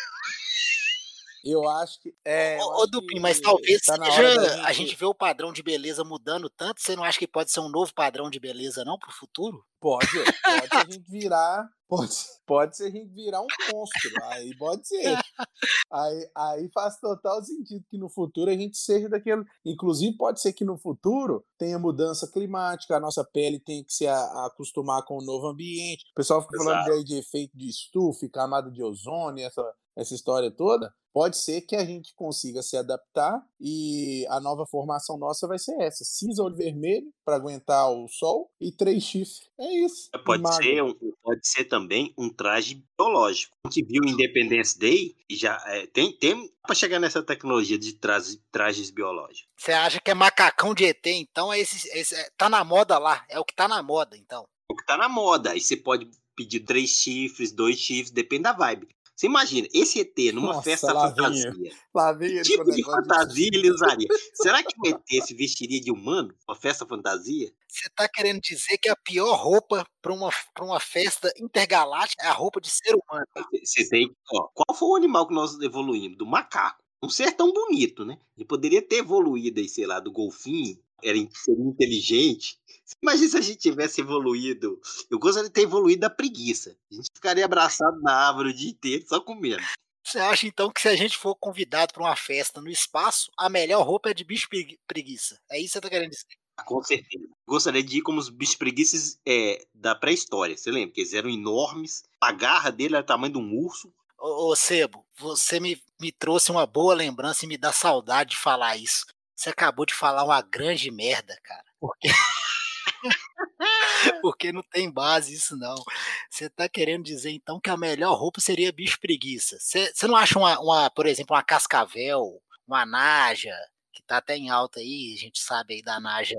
Eu acho que. É, Ô, ô Dupin, mas talvez tá seja. A gente vê o padrão de beleza mudando tanto, você não acha que pode ser um novo padrão de beleza, não, pro futuro? Pode, pode a gente virar. [laughs] Pode, pode ser a gente virar um monstro. Aí pode ser. Aí, aí faz total sentido que no futuro a gente seja daquele. Inclusive, pode ser que no futuro tenha mudança climática, a nossa pele tem que se acostumar com o novo ambiente. O pessoal fica falando Exato. aí de efeito de estufa, camada de ozônio, essa, essa história toda. Pode ser que a gente consiga se adaptar e a nova formação nossa vai ser essa: cinza, olho vermelho, para aguentar o sol, e três chifres. É isso. Pode Magro. ser, um- pode ser também um traje biológico. A gente viu Independence Day e já é, tem, tem para chegar nessa tecnologia de trajes, trajes biológicos. Você acha que é macacão de ET, então é esse, esse- é- tá na moda lá, é o que tá na moda, então. O que tá na moda. Aí você pode pedir três chifres, dois chifres, depende da vibe. Você imagina, esse ET numa Nossa, festa lá fantasia. Lá vem ele Que tipo de fantasia ele usaria? Será que o ET [laughs] se vestiria de humano? Uma festa fantasia? Você tá querendo dizer que a pior roupa pra uma, pra uma festa intergaláctica é a roupa de ser humano. Você tem. Ó, qual foi o animal que nós evoluímos? Do macaco. Um ser tão bonito, né? Ele poderia ter evoluído aí, sei lá, do golfinho, era, seria inteligente. Imagina se a gente tivesse evoluído. Eu gostaria de ter evoluído da preguiça. A gente ficaria abraçado na árvore o dia inteiro, só comendo. Você acha então que se a gente for convidado pra uma festa no espaço, a melhor roupa é de bicho pregui- preguiça? É isso que você tá querendo dizer? Com certeza. Gostaria de ir como os bichos preguiças é, da pré-história. Você lembra? Que eles eram enormes. A garra dele era o tamanho de um urso. Ô, ô Sebo, você me, me trouxe uma boa lembrança e me dá saudade de falar isso. Você acabou de falar uma grande merda, cara. Porque, [laughs] Porque não tem base isso, não. Você tá querendo dizer, então, que a melhor roupa seria bicho preguiça. Você não acha, uma, uma, por exemplo, uma cascavel, uma naja, que tá até em alta aí, a gente sabe aí da naja.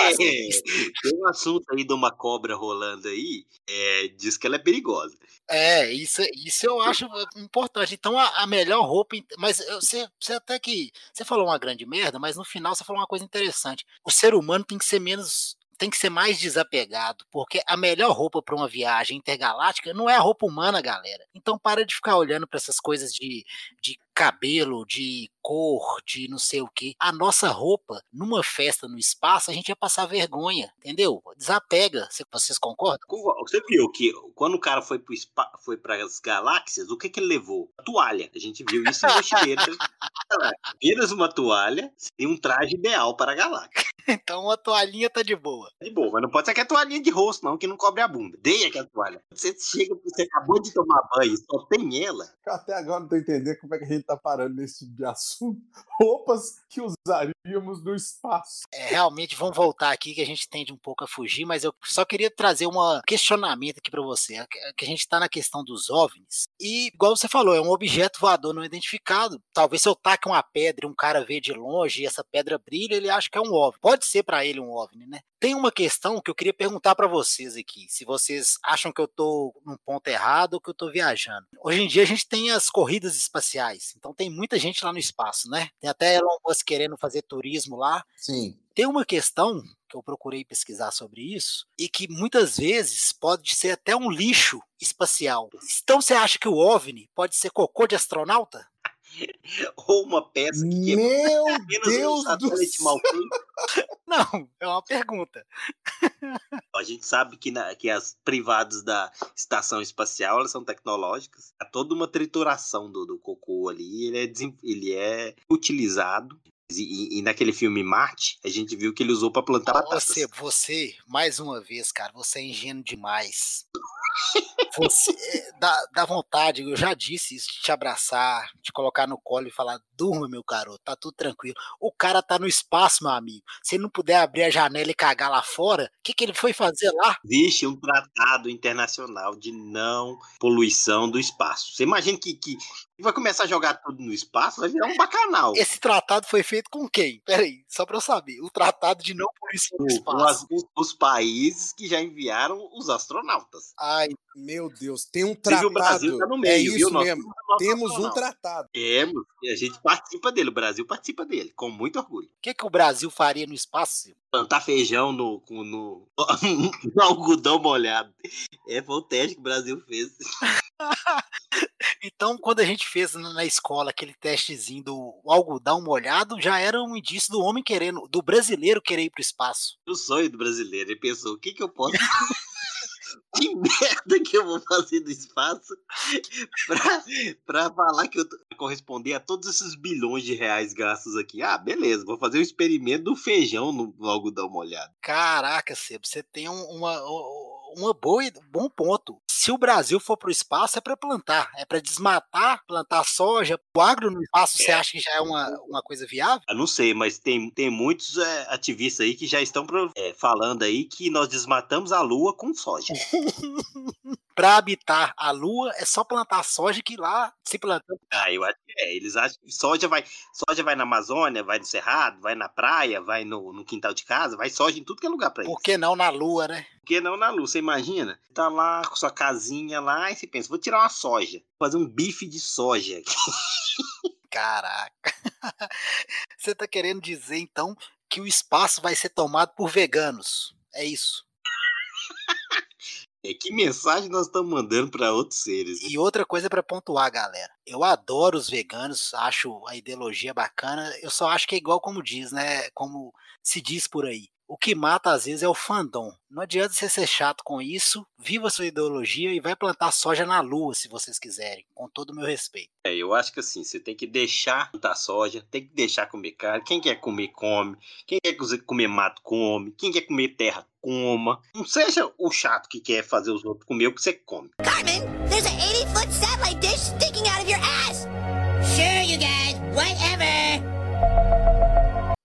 É, [laughs] tem um assunto aí de uma cobra rolando aí, é, diz que ela é perigosa. É, isso, isso eu acho importante. Então, a, a melhor roupa. Mas você, você até que. Você falou uma grande merda, mas no final você falou uma coisa interessante. O ser humano tem que ser menos. Tem que ser mais desapegado, porque a melhor roupa para uma viagem intergaláctica não é a roupa humana, galera. Então para de ficar olhando para essas coisas de, de cabelo, de cor, de não sei o que. A nossa roupa, numa festa no espaço, a gente ia passar vergonha, entendeu? Desapega. Cê- Vocês concordam? Você viu que quando o cara foi para spa, foi as galáxias, o que, que ele levou? A toalha. A gente viu isso no mochileiro. [laughs] Apenas uma toalha e um traje ideal para a galáxia. [laughs] Então a toalhinha tá de boa. De boa, mas não pode ser aquela toalhinha de rosto, não, que não cobre a bunda. Dei aquela toalha. Você chega, você acabou de tomar banho, só tem ela. Até agora não tô entendendo como é que a gente tá parando nesse assunto. [laughs] Roupas que usaríamos no espaço. É, realmente, vamos voltar aqui que a gente tende um pouco a fugir, mas eu só queria trazer um questionamento aqui para você. Que a gente tá na questão dos OVNIs. E, igual você falou, é um objeto voador não identificado. Talvez se eu taque uma pedra e um cara vê de longe e essa pedra brilha, ele acha que é um OVNI. Pode ser para ele um OVNI, né? Tem uma questão que eu queria perguntar para vocês aqui, se vocês acham que eu tô num ponto errado ou que eu tô viajando. Hoje em dia a gente tem as corridas espaciais, então tem muita gente lá no espaço, né? Tem até Elon Musk querendo fazer turismo lá. Sim. Tem uma questão que eu procurei pesquisar sobre isso e que muitas vezes pode ser até um lixo espacial. Então você acha que o OVNI pode ser cocô de astronauta? [laughs] Ou uma peça que Meu [laughs] apenas um Deus do satélite mal feito. Não, é uma pergunta. A gente sabe que, na- que as privadas da estação espacial elas são tecnológicas. Há toda uma trituração do, do cocô ali. Ele é, ele é utilizado. E, e- naquele filme Marte, a gente viu que ele usou para plantar batatas. Você, você, mais uma vez, cara, você é ingênuo demais. Você é, dá, dá vontade, eu já disse isso, de te abraçar, te colocar no colo e falar: durma, meu garoto, tá tudo tranquilo. O cara tá no espaço, meu amigo. Se ele não puder abrir a janela e cagar lá fora, o que, que ele foi fazer lá? Existe um tratado internacional de não poluição do espaço. Você imagina que, que vai começar a jogar tudo no espaço, vai virar um bacanal. Esse tratado foi feito com quem? Peraí, só pra eu saber. O tratado de não poluição do espaço. os, os países que já enviaram os astronautas. Ai, Meu Deus, tem um tratado. o Brasil tá no meio, é viu? isso Nós mesmo. temos Temos um astronauta. tratado. Temos, e a gente participa dele, o Brasil participa dele, com muito orgulho. o que, que o Brasil faria no espaço? Plantar feijão no, no, [laughs] no algodão molhado. É, foi o teste que o Brasil fez. [laughs] Então, quando a gente fez na escola aquele testezinho do algodão molhado, já era um indício do homem querendo, do brasileiro querer ir pro espaço. O sonho do brasileiro. Ele pensou: o que, que eu posso. Que merda que eu vou fazer no espaço pra, pra falar que eu tô- corresponder a todos esses bilhões de reais gastos aqui. Ah, beleza, vou fazer o experimento do feijão no, no algodão molhado. Caraca, Sebo, você tem um- uma, uma boa, um bom ponto. Se o Brasil for pro espaço, é para plantar, é para desmatar, plantar soja. O agro no espaço, você acha que já é uma, uma coisa viável? Eu não sei, mas tem, tem muitos é, ativistas aí que já estão é, falando aí que nós desmatamos a lua com soja. [laughs] Para habitar a Lua, é só plantar soja que lá se plantando. Ah, eu acho que é. Eles acham que soja vai, soja vai na Amazônia, vai no Cerrado, vai na praia, vai no, no quintal de casa, vai soja em tudo que é lugar pra isso. Por que não na Lua, né? Por que não na lua? Você imagina? Tá lá com sua casinha lá e você pensa, vou tirar uma soja, fazer um bife de soja. [laughs] Caraca. [laughs] Você tá querendo dizer então que o espaço vai ser tomado por veganos? É isso. [laughs] É, que mensagem nós estamos mandando pra outros seres? né? E outra coisa para pontuar, galera. Eu adoro os veganos, acho a ideologia bacana. Eu só acho que é igual como diz, né? Como se diz por aí. O que mata às vezes é o fandom. Não adianta você ser chato com isso. Viva sua ideologia e vai plantar soja na lua se vocês quiserem, com todo o meu respeito. É, eu acho que assim, você tem que deixar plantar soja, tem que deixar comer carne. Quem quer comer, come. Quem quer comer mato, come. Quem quer comer terra, coma. Não seja o chato que quer fazer os outros comer o que você come. Cartman, there's an 80 foot satellite dish sticking out of your ass. Sure, you guys, whatever.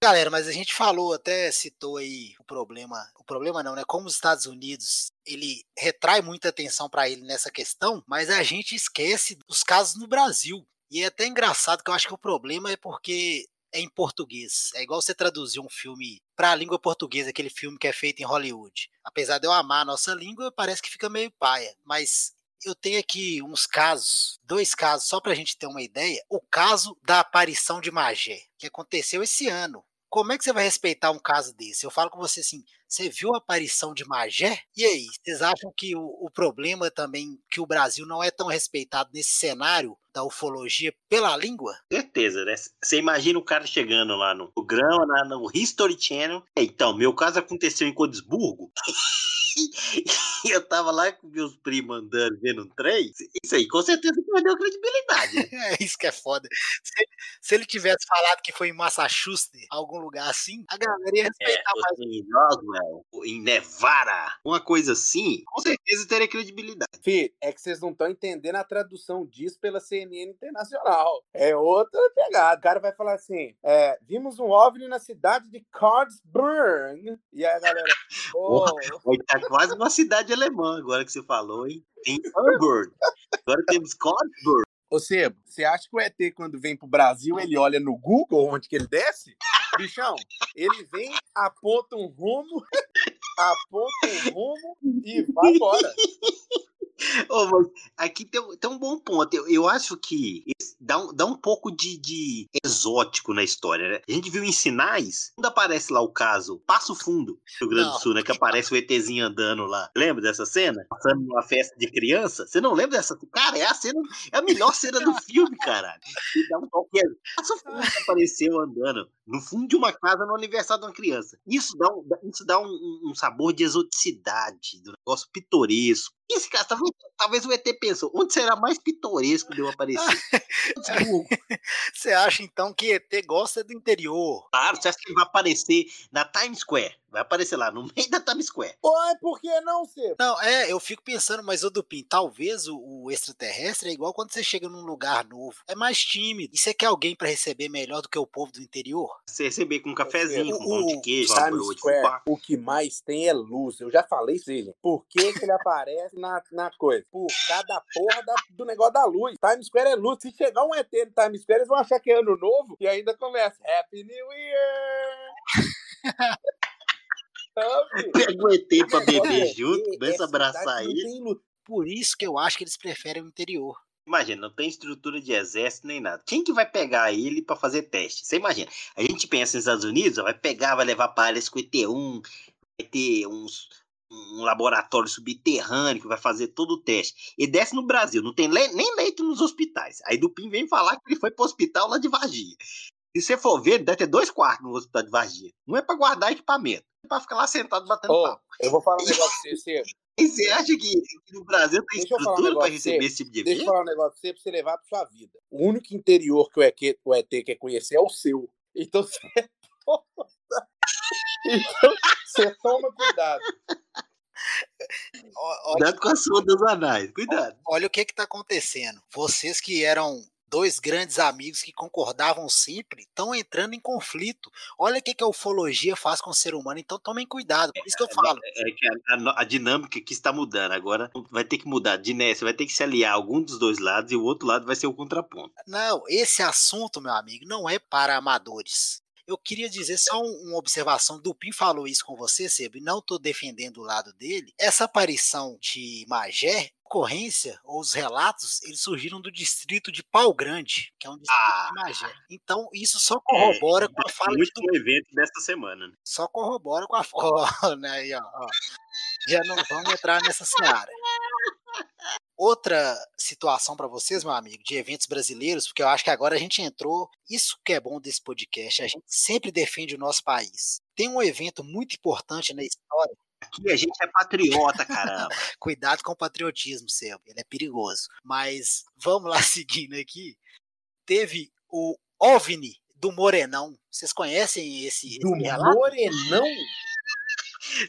Galera, mas a gente falou, até citou aí o problema, o problema não, né? Como os Estados Unidos, ele retrai muita atenção para ele nessa questão, mas a gente esquece dos casos no Brasil. E é até engraçado que eu acho que o problema é porque é em português. É igual você traduzir um filme para a língua portuguesa, aquele filme que é feito em Hollywood. Apesar de eu amar a nossa língua, parece que fica meio paia, mas eu tenho aqui uns casos, dois casos, só para a gente ter uma ideia. O caso da aparição de Magé, que aconteceu esse ano. Como é que você vai respeitar um caso desse? Eu falo com você assim, você viu a aparição de Magé? E aí, vocês acham que o, o problema também, que o Brasil não é tão respeitado nesse cenário da ufologia pela língua? Certeza, né? Você imagina o cara chegando lá no programa, no History Channel. Então, meu caso aconteceu em Codesburgo. [laughs] [laughs] e eu tava lá com meus primos andando, vendo um trem. Isso aí, com certeza perdeu credibilidade. [laughs] É isso que é foda. Se, se ele tivesse falado que foi em Massachusetts, algum lugar assim, a galera ia É, respeitar mais. fosse em Roswell, em Nevada, uma coisa assim, com certeza teria credibilidade. Fih, é que vocês não estão entendendo a tradução disso pela CNN Internacional. É outra pegada. O cara vai falar assim: é, vimos um OVNI na cidade de Cardsburg. E aí a galera. [laughs] "Oh, quase uma cidade alemã agora que você falou, hein? Tem Hamburg. Agora temos Carlsberg. Ô Sebo, você acha que o ET, quando vem pro Brasil, ele olha no Google onde que ele desce? Bichão, ele vem, aponta um rumo, [laughs] aponta um rumo e vai embora. [laughs] Ô, mas aqui tem, um- tem um bom ponto. Eu, eu acho que dá um, dá um pouco de, de exótico na história, né? A gente viu em sinais, quando aparece lá o caso Passo Fundo, no Rio Grande do. Sul, né? Que aparece o ETzinho andando lá. Lembra dessa cena? Passando numa festa de criança. Você não lembra dessa? Cara, é a cena, é a melhor cena do filme, caralho. E dá um toque. Passo Fundo que apareceu andando no fundo de uma casa no aniversário de uma criança. Isso dá um, isso dá um, um- um sabor de exoticidade, do negócio pitoresco. E esse cara, talvez, talvez o ET pensou, onde será mais pitoresco de eu aparecer? [laughs] Você acha então que ET gosta do interior? Claro, você acha que ele vai aparecer na Times Square? Vai aparecer lá, no meio da Times Square. Ué, por que não, Sebo? Não, é, eu fico pensando, mas o Dupin, talvez o, o extraterrestre é igual quando você chega num lugar novo. É mais tímido. E você quer alguém pra receber melhor do que o povo do interior? Você receber com um cafezinho, O- com pão de queijo, uma Times broa de Square, o que mais tem é luz. Eu já falei isso, gente. Por que, que ele [laughs] aparece na, na coisa? Por cada porra da- do negócio da luz. Times Square é luz. Se chegar um ET no Times Square, eles vão achar que é ano novo e ainda começa. Happy New Year! [laughs] Pega o ET pra o beber é junto, ET, começa a é abraçar ele. Por isso que eu acho que eles preferem o interior. Imagina, não tem estrutura de exército nem nada. Quem que vai pegar ele pra fazer teste? Você imagina. A gente pensa nos Estados Unidos, ó, vai pegar, vai levar para com ET1, vai ter uns, um laboratório subterrâneo que vai fazer todo o teste. E desce no Brasil, não tem le- nem leito nos hospitais. Aí Dupin vem falar que ele foi pro hospital lá de Varginha. Se você for ver, deve ter dois quartos no hospital de Varginha. Um é pra guardar equipamento, é pra ficar lá sentado batendo Ô, papo. eu vou falar um [laughs] negócio pra você. E você acha que, que no Brasil tem Deixa um estrutura pra pra receber esse tipo de Deixa eu evento? falar um negócio pra você, pra você levar pra sua vida. O único interior que o ET, o ET quer conhecer é o seu. Então [laughs] você. então você toma cuidado. Cuidado com a sua dos anais, cuidado. olha o que que tá acontecendo. Vocês que eram dois grandes amigos que concordavam sempre, estão entrando em conflito. Olha o que, que a ufologia faz com o ser humano. Então tomem cuidado. Por isso que eu falo. É que a, a dinâmica que está mudando agora vai ter que mudar. De né, você vai ter que se aliar a algum dos dois lados e o outro lado vai ser o contraponto. Não, esse assunto, meu amigo, não é para amadores. Eu queria dizer só um- uma observação. Dupin falou isso com você, Sebo, e não estou defendendo o lado dele. Essa aparição de Magé, ocorrência, ou os relatos, eles surgiram do distrito de Pau Grande, que é um distrito Ah, de Magé. Então, isso só corrobora com a fala muito no evento desta semana. né? Só corrobora com a [laughs] fala. né, ó, ó. Já não vamos entrar nessa seara. Outra situação para vocês, meu amigo, de eventos brasileiros, porque eu acho que agora a gente entrou. Isso que é bom desse podcast, a gente sempre defende o nosso país. Tem um evento muito importante na história. Aqui a gente é patriota, caramba. [laughs] Cuidado com o patriotismo, Sebo, ele é perigoso. Mas vamos lá [laughs] seguindo aqui. Teve o OVNI do Morenão. Vocês conhecem esse, Do esse relato? Morenão?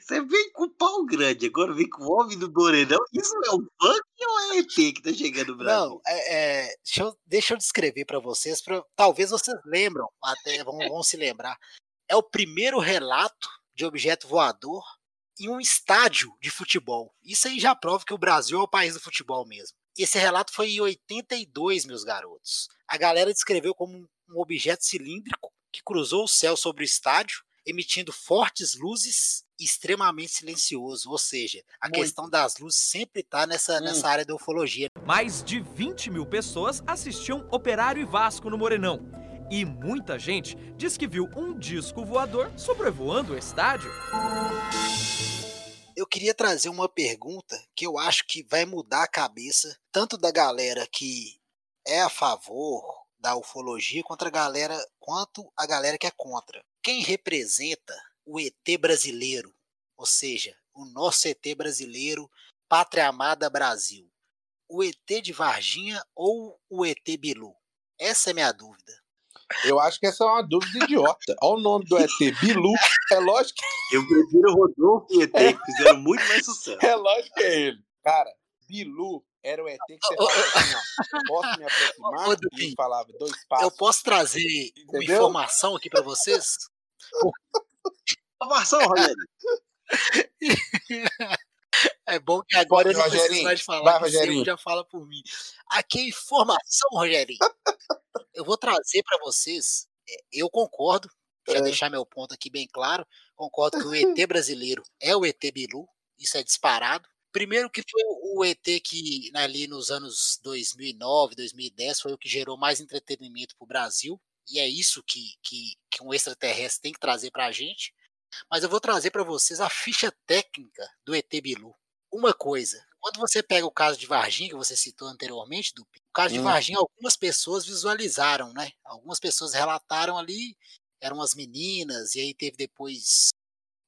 Você vem com o pau grande, agora vem com o homem do Morenão. Isso é um funk ou é ET que tá chegando no Brasil? Não, é, é, deixa, eu, deixa eu descrever para vocês, pra, talvez vocês lembram, até vão, vão se lembrar. É o primeiro relato de objeto voador em um estádio de futebol. Isso aí já prova que o Brasil é o país do futebol mesmo. Esse relato foi em 82, meus garotos. A galera descreveu como um, objeto cilíndrico que cruzou o céu sobre o estádio, emitindo fortes luzes extremamente silencioso. Ou seja, a Muito. questão das luzes sempre está nessa, Hum. nessa área da ufologia. Mais de 20 mil pessoas assistiam Operário e Vasco no Morenão. E muita gente diz que viu um disco voador sobrevoando o estádio. eu queria trazer uma pergunta que eu acho que vai mudar a cabeça tanto da galera que é a favor da ufologia quanto a galera, quanto a galera que é contra. Quem representa o ET brasileiro, ou seja, o nosso ET brasileiro, Pátria Amada Brasil? O ET de Varginha ou o ET Bilu? Essa é minha dúvida. Eu acho que essa é uma dúvida idiota. Olha o nome do ET, Bilu. É lógico, Eu prefiro o Rodolfo e ET, que fizeram muito mais sucesso. é lógico que é ele. Cara, Bilu era o ET que você falava assim, ó. Posso me aproximar? Ô, E Dupin, ele falava dois Eu passos. posso trazer uma Entendeu? informação aqui para vocês? [laughs] Informação, Rogério. [laughs] É bom que agora preciso Rogerinho. mais falar, Vai, que já fala por mim. Aqui é informação, Rogerinho. Eu vou trazer para vocês, é, eu concordo, já É. deixar meu ponto aqui bem claro, concordo que o ET [laughs] brasileiro é o ET Bilu, isso é disparado. Primeiro que foi o ET que ali nos anos 2009, 2010 foi o que gerou mais entretenimento para o Brasil, e é isso que, que, que um extraterrestre tem que trazer para a gente. Mas eu vou trazer para vocês a ficha técnica do ET Bilu. Uma coisa, quando você pega o caso de Varginha, que você citou anteriormente, Dupi, o caso de Hum. Varginha, algumas pessoas visualizaram, né? Algumas pessoas relataram ali, eram as meninas, e aí teve depois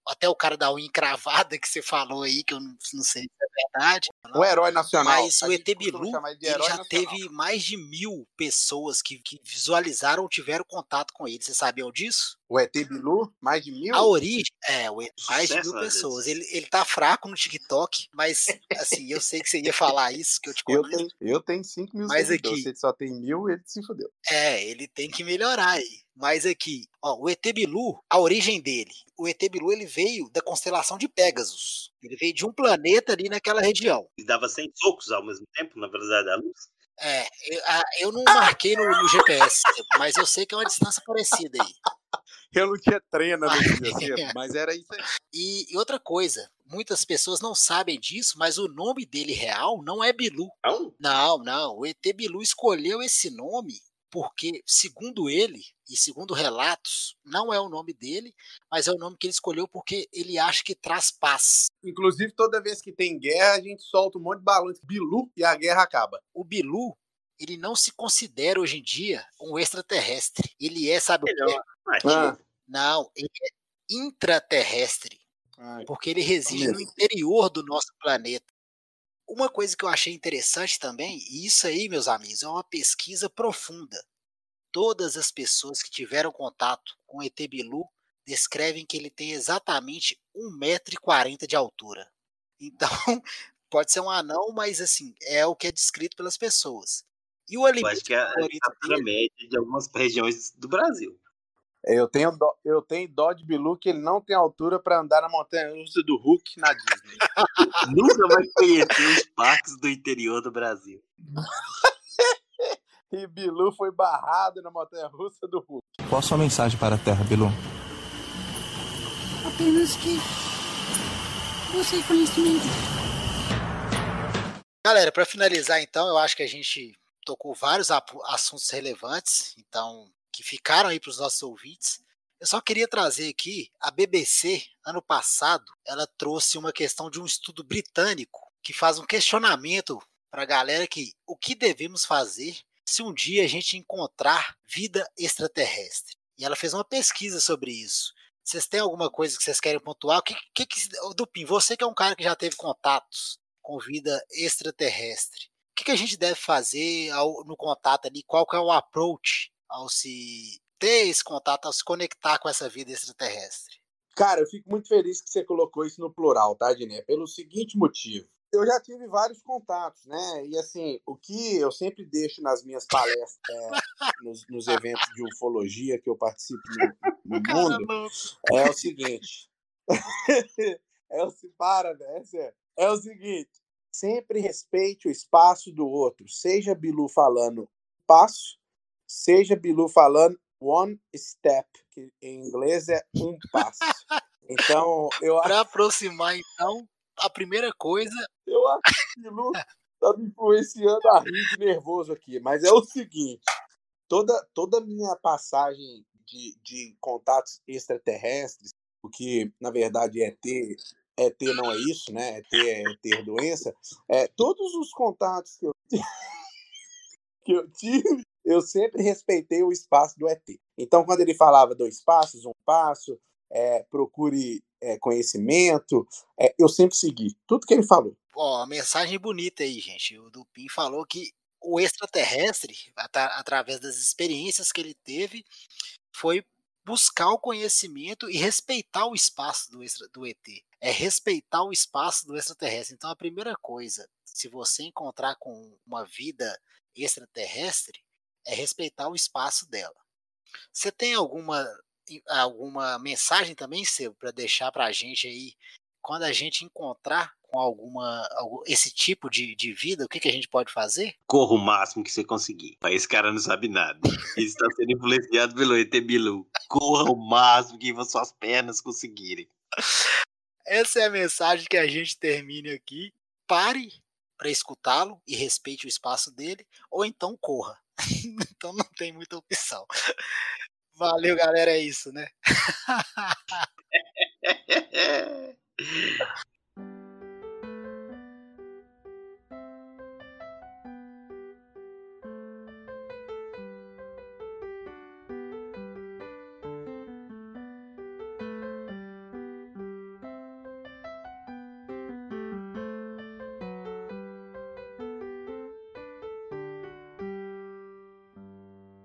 até o cara da unha encravada [laughs] que você falou aí, que eu não, não sei se é verdade. O herói nacional. Mas o ET Bilu, já nacional. teve mais de mil pessoas que, que visualizaram ou tiveram contato com ele. Vocês sabiam disso? O ET Bilu, mais de mil? A origem, é, o- mais de mil pessoas. Ele, ele tá fraco no TikTok, mas assim, eu sei que você ia falar isso, que eu te Eu conheço. tenho, eu tenho 5 mil Mas seguidores. aqui- Se ele só tem mil, ele se fudeu. É, ele tem que melhorar aí. Mas aqui, ó, o ET Bilu, a origem dele, o ET Bilu ele veio da constelação de Pegasus. Ele veio de um planeta ali naquela região. E dava 100 socos ao mesmo tempo na velocidade da luz. É, eu, a- eu não marquei no, no GPS, mas eu sei que é uma distância parecida aí. [laughs] Eu não tinha treino nesse [laughs] dia, mas era isso aí. E, e outra coisa, muitas pessoas não sabem disso, mas o nome dele real não é Bilu. Não? Não, não. O ET Bilu escolheu esse nome porque, segundo ele, e segundo relatos, não é o nome dele, mas é o nome que ele escolheu porque ele acha que traz paz. Inclusive, toda vez que tem guerra, a gente solta um monte de de Bilu e a guerra acaba. O Bilu, ele não se considera hoje em dia um extraterrestre. Ele é, sabe o Ele é quê? Nativo. Ah. Não, ele é intraterrestre. Ai, porque ele reside no interior do nosso planeta. Uma coisa que eu achei interessante também, e isso aí, meus amigos, é uma pesquisa profunda. Todas as pessoas que tiveram contato com o ET Bilu descrevem que ele tem exatamente 1,40m de altura. [laughs] Então, pode ser um anão, mas assim, é o que é descrito pelas pessoas. E o Eu alimento acho que é a favorito estatura dele, média de algumas regiões do Brasil. Eu tenho, dó, eu tenho dó de Bilu que ele não tem altura pra andar na montanha russa do Hulk na Disney. [laughs] Nunca vai conhecer os parques do interior do Brasil. [laughs] E Bilu foi barrado na montanha russa do Hulk. Qual a sua mensagem para a Terra, Bilu? Apenas que você conhecimento. Galera, para finalizar então, eu acho que a gente tocou vários assuntos relevantes, então que ficaram aí para os nossos ouvintes. Eu só queria trazer aqui a BBC ano passado, ela trouxe uma questão de um estudo britânico que faz um questionamento para a galera que o que devemos fazer se um dia a gente encontrar vida extraterrestre. E ela fez uma pesquisa sobre isso. Vocês têm alguma coisa que vocês querem pontuar? O que, que, que Dupin, você que é um cara que já teve contatos com vida extraterrestre. O que, que a gente deve fazer ao- no contato ali? Qual que é o approach ao se ter esse contato, ao se conectar com essa vida extraterrestre? Cara, eu fico muito feliz que você colocou isso no plural, tá, Diné? Pelo seguinte motivo. Eu já tive vários contatos, né? E assim, o que eu sempre deixo nas minhas palestras, é, nos, nos eventos de ufologia que eu participo no, no [laughs] mundo, é o seguinte. [laughs] é o se para, né? É. É o seguinte. Sempre respeite o espaço do outro. Seja Bilu falando passo, seja Bilu falando one step, que em inglês é um passo. Então, eu acho, Para aproximar, então, a primeira coisa, eu acho que Bilu tá me influenciando a rir de nervoso aqui. Mas é o seguinte: toda, toda a minha passagem de, de contatos extraterrestres, o que na verdade é ter, é ter não é isso, né? É ter, é ter doença. É, todos os contatos que eu, [laughs] que eu tive, eu sempre respeitei o espaço do ET. Então, quando ele falava dois passos, um passo, é, procure é, conhecimento. É, eu sempre segui tudo que ele falou. Ó, mensagem bonita aí, gente. O Dupin falou que o extraterrestre, atra- através das experiências que ele teve, foi buscar o conhecimento e respeitar o espaço do, extra, do ET. É respeitar o espaço do extraterrestre. Então, a primeira coisa, se você encontrar com uma vida extraterrestre, é respeitar o espaço dela. Você tem alguma alguma mensagem também, seu, para deixar para a gente aí, quando a gente encontrar com alguma algum- esse tipo de, de vida, o que, que a gente pode fazer? Corra o máximo que você conseguir. Esse cara não sabe nada. Ele está [laughs] sendo influenciado pelo ET Bilu. Corra o máximo que suas pernas conseguirem. Essa é a mensagem que a gente termine aqui. Pare para escutá-lo e respeite o espaço dele, ou então corra. [laughs] então não tem muita opção. Valeu, galera, é isso, né? [laughs] [laughs]